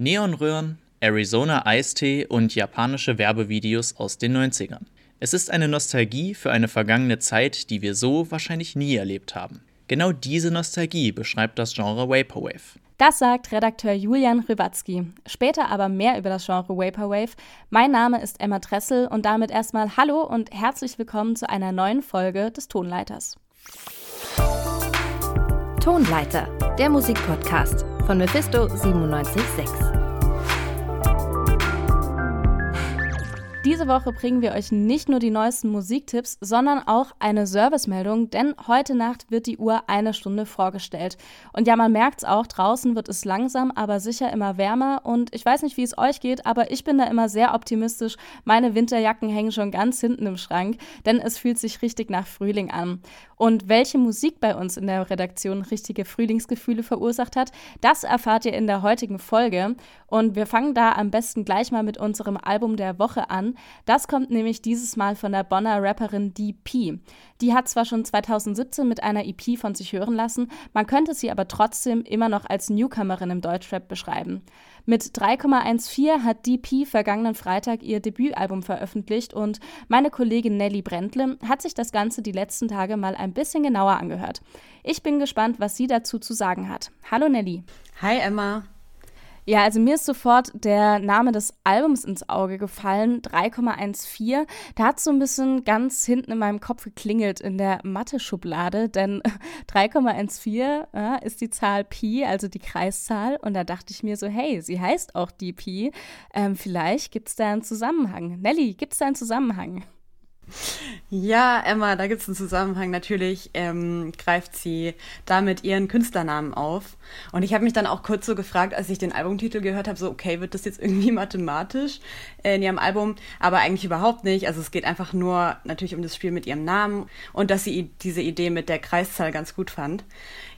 Neonröhren, Arizona Eistee und japanische Werbevideos aus den 90ern. Es ist eine Nostalgie für eine vergangene Zeit, die wir so wahrscheinlich nie erlebt haben. Genau diese Nostalgie beschreibt das Genre Vaporwave. Das sagt Redakteur Julian Rywatzki. Später aber mehr über das Genre Vaporwave. Mein Name ist Emma Dressel und damit erstmal Hallo und herzlich willkommen zu einer neuen Folge des Tonleiters. Tonleiter, der Musikpodcast von Mephisto 976. Diese Woche bringen wir euch nicht nur die neuesten Musiktipps, sondern auch eine Servicemeldung, denn heute Nacht wird die Uhr eine Stunde vorgestellt. Und ja, man merkt es auch, draußen wird es langsam, aber sicher immer wärmer. Und ich weiß nicht, wie es euch geht, aber ich bin da immer sehr optimistisch. Meine Winterjacken hängen schon ganz hinten im Schrank, denn es fühlt sich richtig nach Frühling an. Und welche Musik bei uns in der Redaktion richtige Frühlingsgefühle verursacht hat, das erfahrt ihr in der heutigen Folge. Und wir fangen da am besten gleich mal mit unserem Album der Woche an. Das kommt nämlich dieses Mal von der Bonner Rapperin DP. Die hat zwar schon 2017 mit einer EP von sich hören lassen, man könnte sie aber trotzdem immer noch als Newcomerin im Deutschrap beschreiben. Mit 3,14 hat DP vergangenen Freitag ihr Debütalbum veröffentlicht und meine Kollegin Nelly Brentle hat sich das Ganze die letzten Tage mal ein bisschen genauer angehört. Ich bin gespannt, was sie dazu zu sagen hat. Hallo Nelly. Hi Emma. Ja, also mir ist sofort der Name des Albums ins Auge gefallen, 3,14. Da hat so ein bisschen ganz hinten in meinem Kopf geklingelt in der Mathe-Schublade, denn 3,14 ja, ist die Zahl Pi, also die Kreiszahl. Und da dachte ich mir so, hey, sie heißt auch die Pi. Ähm, vielleicht gibt es da einen Zusammenhang. Nelly, gibt es da einen Zusammenhang? Ja, Emma, da gibt es einen Zusammenhang. Natürlich ähm, greift sie damit ihren Künstlernamen auf. Und ich habe mich dann auch kurz so gefragt, als ich den Albumtitel gehört habe, so, okay, wird das jetzt irgendwie mathematisch äh, in ihrem Album? Aber eigentlich überhaupt nicht. Also es geht einfach nur natürlich um das Spiel mit ihrem Namen und dass sie diese Idee mit der Kreiszahl ganz gut fand.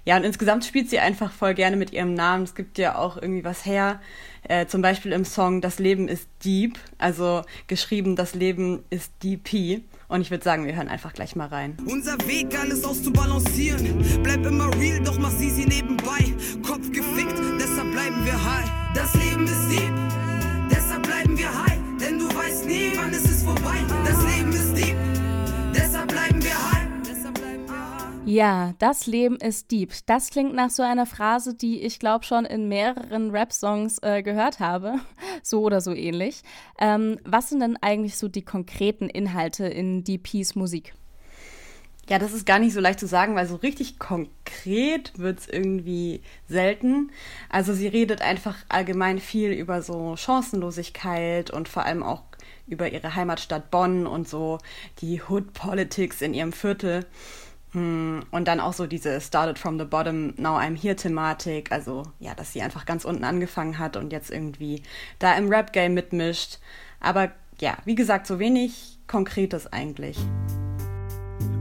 Ja, und insgesamt spielt sie einfach voll gerne mit ihrem Namen. Es gibt ja auch irgendwie was her. Äh, zum Beispiel im Song Das Leben ist Deep, also geschrieben Das Leben ist DP. Und ich würde sagen, wir hören einfach gleich mal rein. Unser Weg, alles auszubalancieren. Bleib immer real, doch mach sie sie nebenbei. Kopf gefickt, deshalb bleiben wir high. Das Leben ist deep, deshalb bleiben wir high. Denn du weißt nie, wann es ist vorbei. Das Leben ist deep, Ja, das Leben ist deep. Das klingt nach so einer Phrase, die ich glaube schon in mehreren Rap-Songs äh, gehört habe. So oder so ähnlich. Ähm, was sind denn eigentlich so die konkreten Inhalte in DPs Musik? Ja, das ist gar nicht so leicht zu sagen, weil so richtig konkret wird es irgendwie selten. Also sie redet einfach allgemein viel über so Chancenlosigkeit und vor allem auch über ihre Heimatstadt Bonn und so die Hood Politics in ihrem Viertel. Hm, und dann auch so diese Started from the bottom, now I'm here Thematik. Also ja, dass sie einfach ganz unten angefangen hat und jetzt irgendwie da im Rap-Game mitmischt. Aber ja, wie gesagt, so wenig Konkretes eigentlich.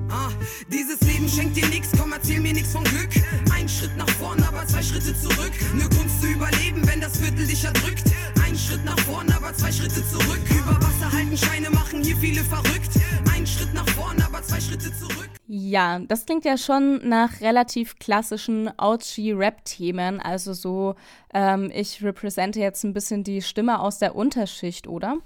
Ah, dieses Leben schenkt dir nichts, komm, erzähl mir nichts von Glück. Ein Schritt nach vorn, aber zwei Schritte zurück. Nur Kunst zu überleben, wenn das Viertel dich erdrückt. Ein Schritt nach vorn, aber zwei Schritte zurück. Über Wasser halten, Scheine machen hier viele verrückt. Ein Schritt nach vorn, aber zwei Schritte zurück. Ja, das klingt ja schon nach relativ klassischen Ouchie-Rap-Themen. Also so, ähm, ich repräsente jetzt ein bisschen die Stimme aus der Unterschicht, oder?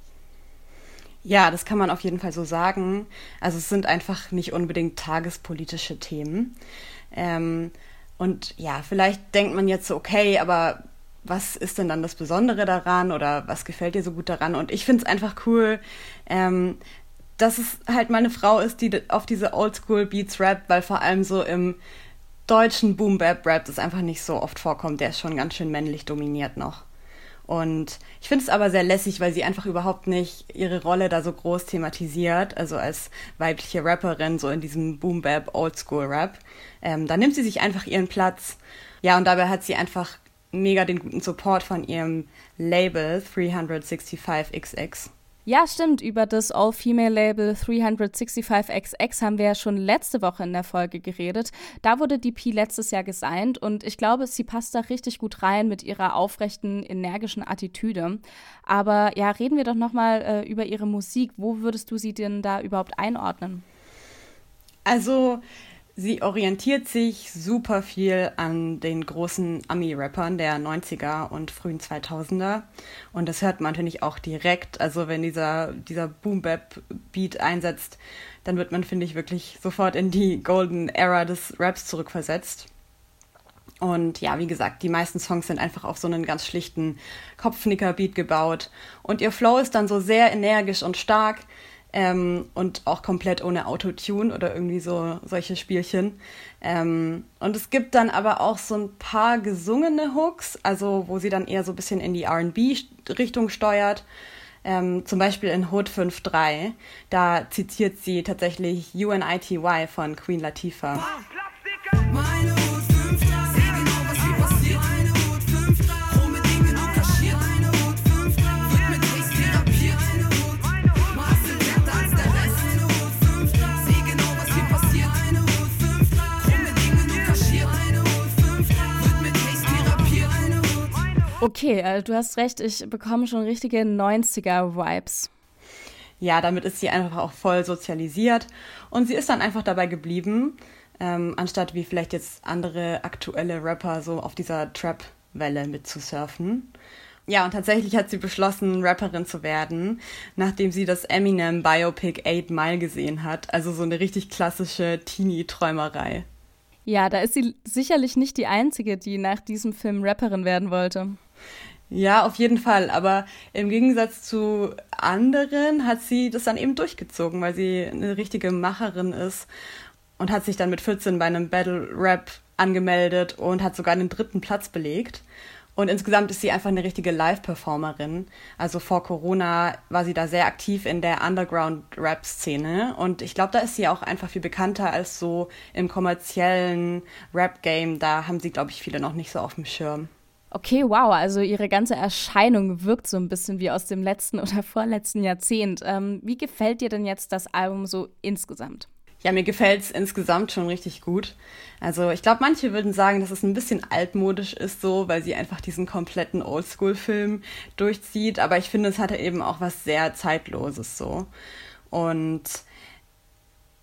Ja, das kann man auf jeden Fall so sagen. Also es sind einfach nicht unbedingt tagespolitische Themen. Ähm, und ja, vielleicht denkt man jetzt so, okay, aber was ist denn dann das Besondere daran oder was gefällt dir so gut daran? Und ich finde es einfach cool, ähm, dass es halt mal eine Frau ist, die auf diese Oldschool-Beats rappt, weil vor allem so im deutschen Boom-Bap-Rap das einfach nicht so oft vorkommt. Der ist schon ganz schön männlich dominiert noch. Und ich finde es aber sehr lässig, weil sie einfach überhaupt nicht ihre Rolle da so groß thematisiert, also als weibliche Rapperin, so in diesem Boom-Bap, Oldschool-Rap. Ähm, da nimmt sie sich einfach ihren Platz. Ja, und dabei hat sie einfach mega den guten Support von ihrem Label 365XX. Ja, stimmt. Über das All-Female-Label 365XX haben wir ja schon letzte Woche in der Folge geredet. Da wurde DP letztes Jahr gesigned und ich glaube, sie passt da richtig gut rein mit ihrer aufrechten, energischen Attitüde. Aber ja, reden wir doch nochmal äh, über ihre Musik. Wo würdest du sie denn da überhaupt einordnen? Also, sie orientiert sich super viel an den großen Ami-Rappern der 90er und frühen 2000er. Und das hört man natürlich auch direkt. Also wenn dieser, dieser Boom-Bap-Beat einsetzt, dann wird man, finde ich, wirklich sofort in die Golden Era des Raps zurückversetzt. Und ja, wie gesagt, die meisten Songs sind einfach auf so einen ganz schlichten Kopfnicker-Beat gebaut. Und ihr Flow ist dann so sehr energisch und stark ähm, und auch komplett ohne Autotune oder irgendwie so solche Spielchen. Ähm, und es gibt dann aber auch so ein paar gesungene Hooks, also wo sie dann eher so ein bisschen in die RB-Richtung steuert. Ähm, zum Beispiel in Hood 5.3, da zitiert sie tatsächlich UNITY von Queen Latifah. Meine Okay, also du hast recht, ich bekomme schon richtige 90er-Vibes. Ja, damit ist sie einfach auch voll sozialisiert und sie ist dann einfach dabei geblieben, ähm, anstatt wie vielleicht jetzt andere aktuelle Rapper so auf dieser Trap-Welle mitzusurfen. Ja, und tatsächlich hat sie beschlossen, Rapperin zu werden, nachdem sie das Eminem Biopic 8 Mile gesehen hat. Also so eine richtig klassische Teenie-Träumerei. Ja, da ist sie sicherlich nicht die Einzige, die nach diesem Film Rapperin werden wollte. Ja, auf jeden Fall. Aber im Gegensatz zu anderen hat sie das dann eben durchgezogen, weil sie eine richtige Macherin ist und hat sich dann mit 14 bei einem Battle Rap angemeldet und hat sogar den dritten Platz belegt. Und insgesamt ist sie einfach eine richtige Live-Performerin. Also vor Corona war sie da sehr aktiv in der Underground-Rap-Szene. Und ich glaube, da ist sie auch einfach viel bekannter als so im kommerziellen Rap-Game. Da haben sie, glaube ich, viele noch nicht so auf dem Schirm. Okay, wow, also ihre ganze Erscheinung wirkt so ein bisschen wie aus dem letzten oder vorletzten Jahrzehnt. Ähm, wie gefällt dir denn jetzt das Album so insgesamt? Ja, mir gefällt es insgesamt schon richtig gut. Also ich glaube, manche würden sagen, dass es ein bisschen altmodisch ist, so, weil sie einfach diesen kompletten Oldschool-Film durchzieht. Aber ich finde, es hatte eben auch was sehr Zeitloses so. Und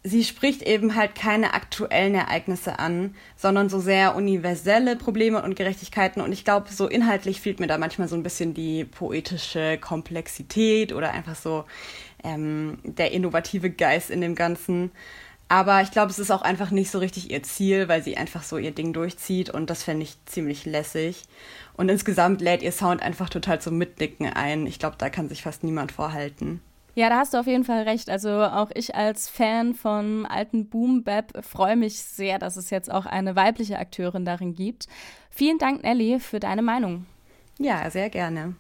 sie spricht eben halt keine aktuellen Ereignisse an, sondern so sehr universelle Probleme und Gerechtigkeiten. Und ich glaube, so inhaltlich fehlt mir da manchmal so ein bisschen die poetische Komplexität oder einfach so ähm, der innovative Geist in dem Ganzen. Aber ich glaube, es ist auch einfach nicht so richtig ihr Ziel, weil sie einfach so ihr Ding durchzieht und das fände ich ziemlich lässig. Und insgesamt lädt ihr Sound einfach total zum Mitnicken ein. Ich glaube, da kann sich fast niemand vorhalten. Ja, da hast du auf jeden Fall recht. Also auch ich als Fan von alten Boom Bap freue mich sehr, dass es jetzt auch eine weibliche Akteurin darin gibt. Vielen Dank, Nelly, für deine Meinung. Ja, sehr gerne.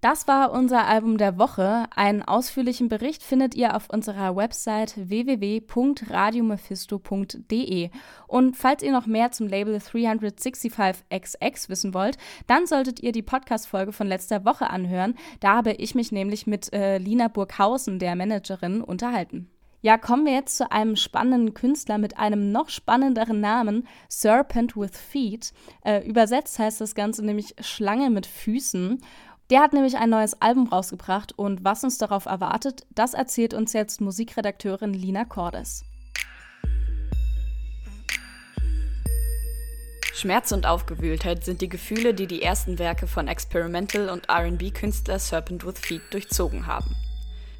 Das war unser Album der Woche. Einen ausführlichen Bericht findet ihr auf unserer Website www.radiomephisto.de. Und falls ihr noch mehr zum Label 365XX wissen wollt, dann solltet ihr die Podcast-Folge von letzter Woche anhören. Da habe ich mich nämlich mit äh, Lina Burghausen, der Managerin, unterhalten. Ja, kommen wir jetzt zu einem spannenden Künstler mit einem noch spannenderen Namen, Serpent with Feet. Äh, übersetzt heißt das Ganze nämlich Schlange mit Füßen. Der hat nämlich ein neues Album rausgebracht und was uns darauf erwartet, das erzählt uns jetzt Musikredakteurin Lina Cordes. Schmerz und Aufgewühltheit sind die Gefühle, die die ersten Werke von Experimental- und RB-Künstler Serpent with Feet durchzogen haben.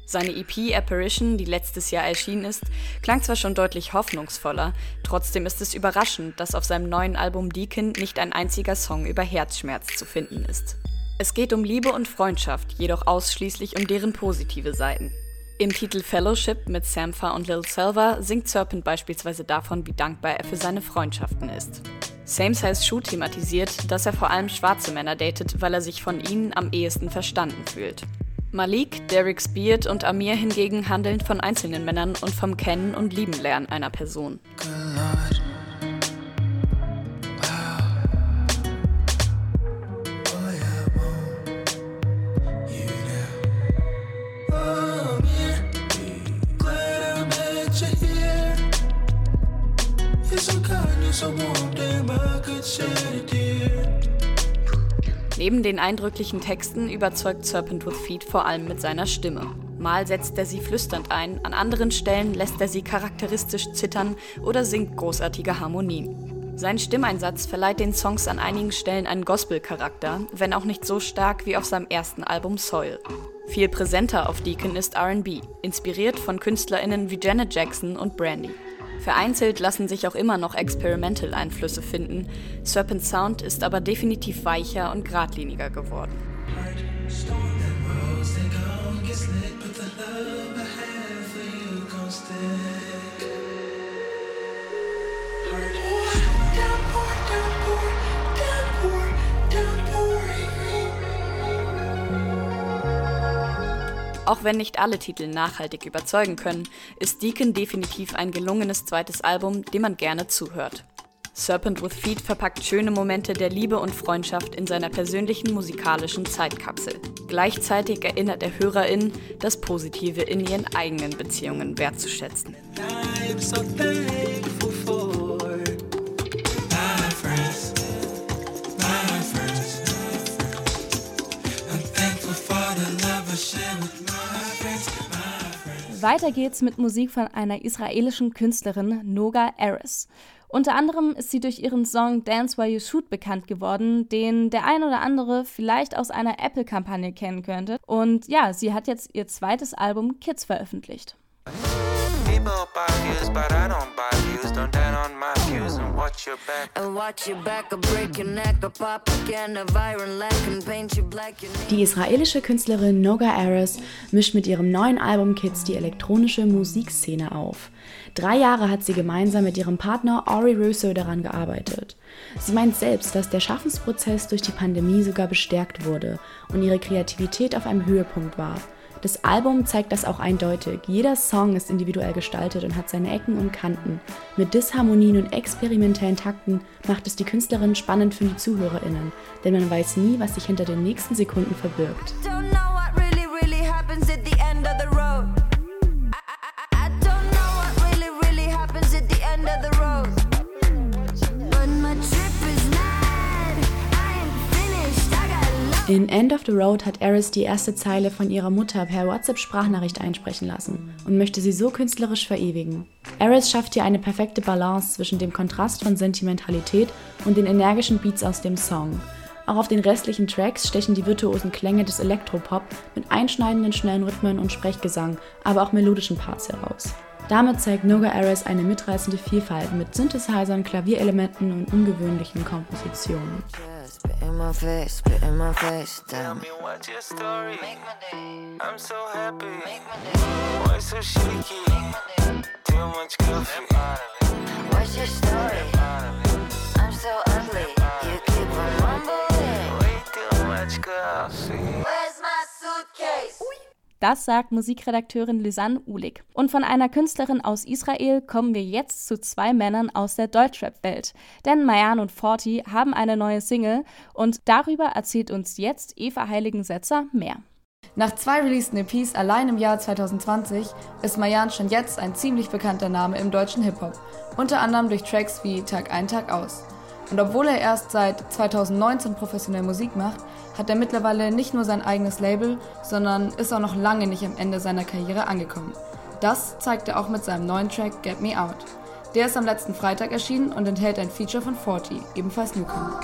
Seine EP Apparition, die letztes Jahr erschienen ist, klang zwar schon deutlich hoffnungsvoller, trotzdem ist es überraschend, dass auf seinem neuen Album Deacon nicht ein einziger Song über Herzschmerz zu finden ist. Es geht um Liebe und Freundschaft, jedoch ausschließlich um deren positive Seiten. Im Titel Fellowship mit Sampha und Lil Selva singt Serpent beispielsweise davon, wie dankbar er für seine Freundschaften ist. Same Size Shoe thematisiert, dass er vor allem schwarze Männer datet, weil er sich von ihnen am ehesten verstanden fühlt. Malik, Derek Beard und Amir hingegen handeln von einzelnen Männern und vom Kennen und Lieben lernen einer Person. Neben den eindrücklichen Texten überzeugt Serpent with Feet vor allem mit seiner Stimme. Mal setzt er sie flüsternd ein, an anderen Stellen lässt er sie charakteristisch zittern oder singt großartige Harmonien. Sein Stimmeinsatz verleiht den Songs an einigen Stellen einen Gospel-Charakter, wenn auch nicht so stark wie auf seinem ersten Album Soil. Viel präsenter auf Deacon ist RB, inspiriert von KünstlerInnen wie Janet Jackson und Brandy. Vereinzelt lassen sich auch immer noch Experimental-Einflüsse finden, Serpent Sound ist aber definitiv weicher und geradliniger geworden. Auch wenn nicht alle Titel nachhaltig überzeugen können, ist Deacon definitiv ein gelungenes zweites Album, dem man gerne zuhört. Serpent with Feet verpackt schöne Momente der Liebe und Freundschaft in seiner persönlichen musikalischen Zeitkapsel. Gleichzeitig erinnert er HörerInnen, das Positive in ihren eigenen Beziehungen wertzuschätzen. Weiter geht's mit Musik von einer israelischen Künstlerin, Noga Eris. Unter anderem ist sie durch ihren Song Dance While You Shoot bekannt geworden, den der ein oder andere vielleicht aus einer Apple-Kampagne kennen könnte. Und ja, sie hat jetzt ihr zweites Album Kids veröffentlicht. People buy but I don't buy views. Don't watch your back. And watch your back, I'll break your neck, I'll pop again, a viral lack and paint you black. Die israelische Künstlerin Noga Ares mischt mit ihrem neuen Album Kids die elektronische Musikszene auf. Drei Jahre hat sie gemeinsam mit ihrem Partner Ori Russo daran gearbeitet. Sie meint selbst, dass der Schaffensprozess durch die Pandemie sogar bestärkt wurde und ihre Kreativität auf einem Höhepunkt war. Das Album zeigt das auch eindeutig. Jeder Song ist individuell gestaltet und hat seine Ecken und Kanten. Mit Disharmonien und experimentellen Takten macht es die Künstlerin spannend für die ZuhörerInnen, denn man weiß nie, was sich hinter den nächsten Sekunden verbirgt. In End of the Road hat Eris die erste Zeile von ihrer Mutter per WhatsApp-Sprachnachricht einsprechen lassen und möchte sie so künstlerisch verewigen. Eris schafft hier eine perfekte Balance zwischen dem Kontrast von Sentimentalität und den energischen Beats aus dem Song. Auch auf den restlichen Tracks stechen die virtuosen Klänge des Elektropop mit einschneidenden schnellen Rhythmen und Sprechgesang, aber auch melodischen Parts heraus. Damit zeigt Noga Ares eine mitreißende Vielfalt mit Synthesizern, Klavierelementen und ungewöhnlichen Kompositionen. What's your story. Das sagt Musikredakteurin Lisanne Ulig. Und von einer Künstlerin aus Israel kommen wir jetzt zu zwei Männern aus der Deutschrap-Welt. Denn Mayan und Forti haben eine neue Single und darüber erzählt uns jetzt Eva Heiligensetzer mehr. Nach zwei releaseden EPs allein im Jahr 2020 ist Mayan schon jetzt ein ziemlich bekannter Name im deutschen Hip-Hop. Unter anderem durch Tracks wie Tag ein, Tag aus. Und obwohl er erst seit 2019 professionell Musik macht, hat er mittlerweile nicht nur sein eigenes Label, sondern ist auch noch lange nicht am Ende seiner Karriere angekommen. Das zeigt er auch mit seinem neuen Track Get Me Out. Der ist am letzten Freitag erschienen und enthält ein Feature von 40, ebenfalls Newcomer.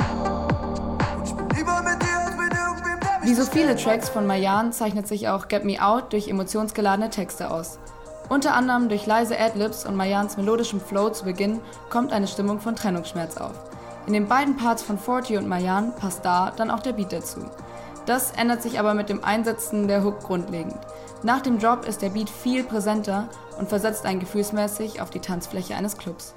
Er. Wie so viele Tracks von Mayan zeichnet sich auch Get Me Out durch emotionsgeladene Texte aus. Unter anderem durch leise Adlibs und Mayans melodischem Flow zu Beginn kommt eine Stimmung von Trennungsschmerz auf. In den beiden Parts von Forty und Mayan passt da dann auch der Beat dazu. Das ändert sich aber mit dem Einsetzen der Hook grundlegend. Nach dem Drop ist der Beat viel präsenter und versetzt einen gefühlsmäßig auf die Tanzfläche eines Clubs.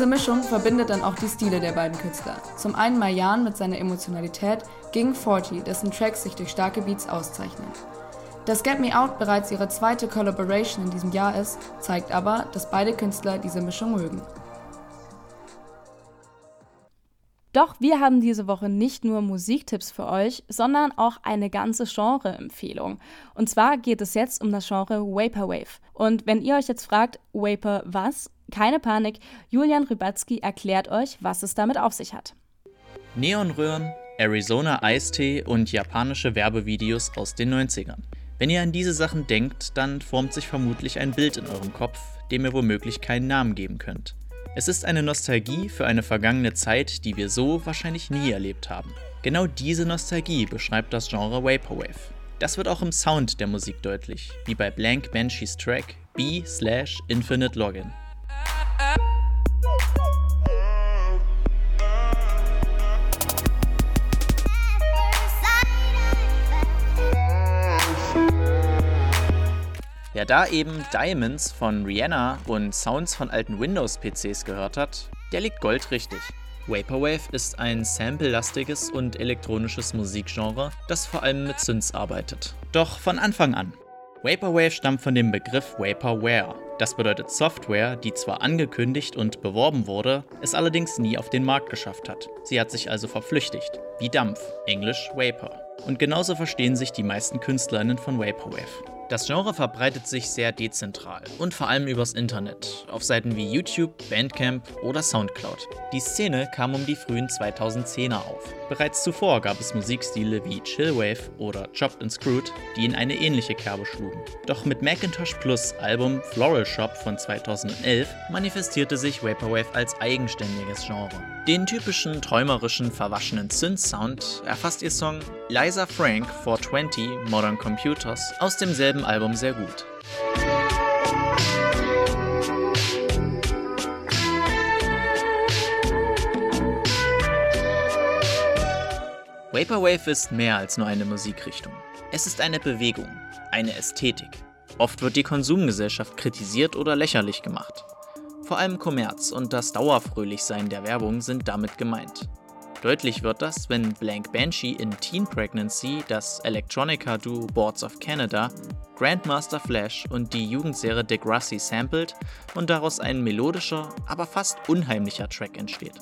Diese Mischung verbindet dann auch die Stile der beiden Künstler. Zum einen Mayan mit seiner Emotionalität, Ging 40, dessen Tracks sich durch starke Beats auszeichnen. Dass Get Me Out bereits ihre zweite Collaboration in diesem Jahr ist, zeigt aber, dass beide Künstler diese Mischung mögen. Doch wir haben diese Woche nicht nur Musiktipps für euch, sondern auch eine ganze Genre-Empfehlung. Und zwar geht es jetzt um das Genre Vaporwave. Und wenn ihr euch jetzt fragt, Vapor was? Keine Panik, Julian Rybatzky erklärt euch, was es damit auf sich hat. Neonröhren, Arizona Eistee und japanische Werbevideos aus den 90ern. Wenn ihr an diese Sachen denkt, dann formt sich vermutlich ein Bild in eurem Kopf, dem ihr womöglich keinen Namen geben könnt. Es ist eine Nostalgie für eine vergangene Zeit, die wir so wahrscheinlich nie erlebt haben. Genau diese Nostalgie beschreibt das Genre Vaporwave. Das wird auch im Sound der Musik deutlich, wie bei Blank Banshees Track B slash Infinite Login. Wer da eben Diamonds von Rihanna und Sounds von alten Windows-PCs gehört hat, der liegt goldrichtig. Vaporwave ist ein sample-lastiges und elektronisches Musikgenre, das vor allem mit Synths arbeitet. Doch von Anfang an. Vaporwave stammt von dem Begriff Vaporware. Das bedeutet Software, die zwar angekündigt und beworben wurde, es allerdings nie auf den Markt geschafft hat. Sie hat sich also verflüchtigt, wie Dampf, englisch Vapor. Und genauso verstehen sich die meisten KünstlerInnen von Vaporwave. Das Genre verbreitet sich sehr dezentral und vor allem übers Internet, auf Seiten wie YouTube, Bandcamp oder Soundcloud. Die Szene kam um die frühen 2010er auf. Bereits zuvor gab es Musikstile wie Chillwave oder Chopped and Screwed, die in eine ähnliche Kerbe schlugen. Doch mit Macintosh Plus Album Floral Shop von 2011 manifestierte sich Vaporwave als eigenständiges Genre. Den typischen träumerischen, verwaschenen Synth-Sound erfasst ihr Song Liza Frank 420 Modern Computers aus demselben Album sehr gut. Vaporwave ist mehr als nur eine Musikrichtung. Es ist eine Bewegung, eine Ästhetik. Oft wird die Konsumgesellschaft kritisiert oder lächerlich gemacht. Vor allem Kommerz und das Dauerfröhlichsein der Werbung sind damit gemeint. Deutlich wird das, wenn Blank Banshee in Teen Pregnancy das Electronica-Duo Boards of Canada, Grandmaster Flash und die Jugendserie Degrassi sampled und daraus ein melodischer, aber fast unheimlicher Track entsteht.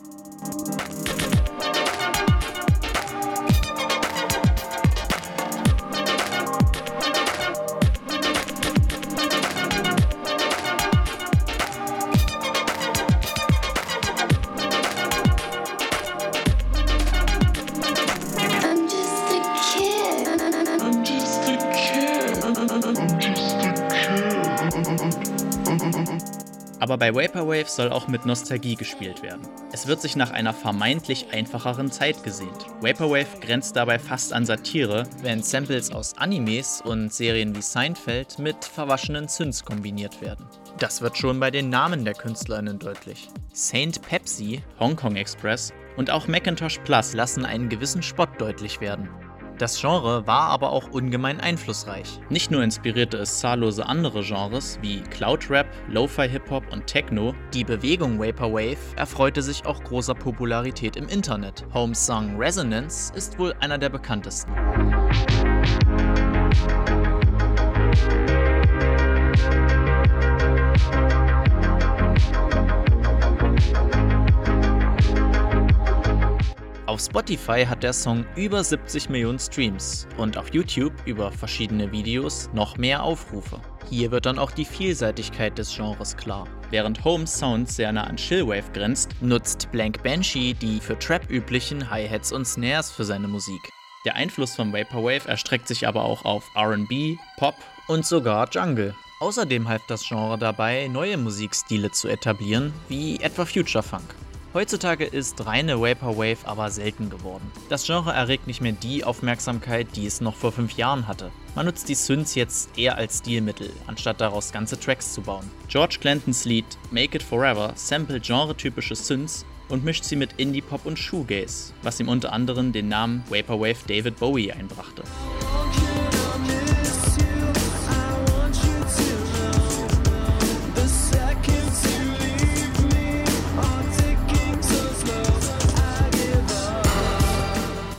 Aber bei Vaporwave soll auch mit Nostalgie gespielt werden. Es wird sich nach einer vermeintlich einfacheren Zeit gesehnt. Vaporwave grenzt dabei fast an Satire, wenn Samples aus Animes und Serien wie Seinfeld mit verwaschenen Synths kombiniert werden. Das wird schon bei den Namen der KünstlerInnen deutlich. Saint Pepsi, Hong Kong Express und auch Macintosh Plus lassen einen gewissen Spott deutlich werden. Das Genre war aber auch ungemein einflussreich. Nicht nur inspirierte es zahllose andere Genres wie Cloud Rap, Lo-Fi Hip-Hop und Techno, die Bewegung Vaporwave erfreute sich auch großer Popularität im Internet. Holmes Song Resonance ist wohl einer der bekanntesten. Auf Spotify hat der Song über 70 Millionen Streams und auf YouTube über verschiedene Videos noch mehr Aufrufe. Hier wird dann auch die Vielseitigkeit des Genres klar. Während Home Sound sehr nah an Chillwave grenzt, nutzt Blank Banshee die für Trap üblichen Hi-Hats und Snares für seine Musik. Der Einfluss von Vaporwave erstreckt sich aber auch auf RB, Pop und sogar Jungle. Außerdem half das Genre dabei, neue Musikstile zu etablieren, wie etwa Future Funk. Heutzutage ist reine Vaporwave aber selten geworden. Das Genre erregt nicht mehr die Aufmerksamkeit, die es noch vor fünf Jahren hatte. Man nutzt die Synths jetzt eher als Stilmittel, anstatt daraus ganze Tracks zu bauen. George Clantons Lied Make It Forever samplet genretypische Synths und mischt sie mit Indie-Pop und Shoegaze, was ihm unter anderem den Namen Vaporwave David Bowie einbrachte.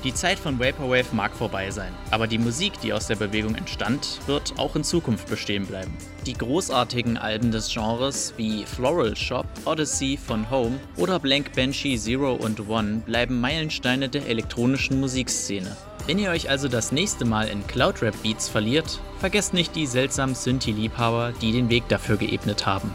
Die Zeit von Vaporwave mag vorbei sein, aber die Musik, die aus der Bewegung entstand, wird auch in Zukunft bestehen bleiben. Die großartigen Alben des Genres wie Floral Shop, Odyssey von Home oder Blank Banshee Zero und One bleiben Meilensteine der elektronischen Musikszene. Wenn ihr euch also das nächste Mal in Cloudrap Beats verliert, vergesst nicht die seltsamen Synthi-Liebhaber, die den Weg dafür geebnet haben.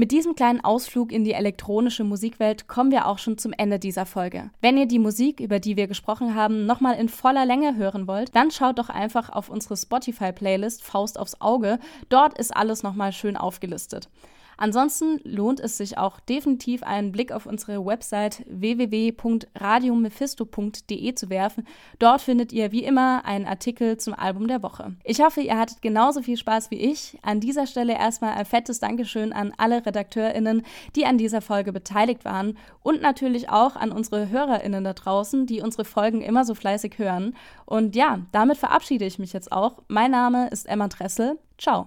Mit diesem kleinen Ausflug in die elektronische Musikwelt kommen wir auch schon zum Ende dieser Folge. Wenn ihr die Musik, über die wir gesprochen haben, nochmal in voller Länge hören wollt, dann schaut doch einfach auf unsere Spotify-Playlist Faust aufs Auge. Dort ist alles nochmal schön aufgelistet. Ansonsten lohnt es sich auch definitiv einen Blick auf unsere Website www.radiomephisto.de zu werfen. Dort findet ihr wie immer einen Artikel zum Album der Woche. Ich hoffe, ihr hattet genauso viel Spaß wie ich. An dieser Stelle erstmal ein fettes Dankeschön an alle RedakteurInnen, die an dieser Folge beteiligt waren und natürlich auch an unsere HörerInnen da draußen, die unsere Folgen immer so fleißig hören. Und ja, damit verabschiede ich mich jetzt auch. Mein Name ist Emma Dressel. Ciao.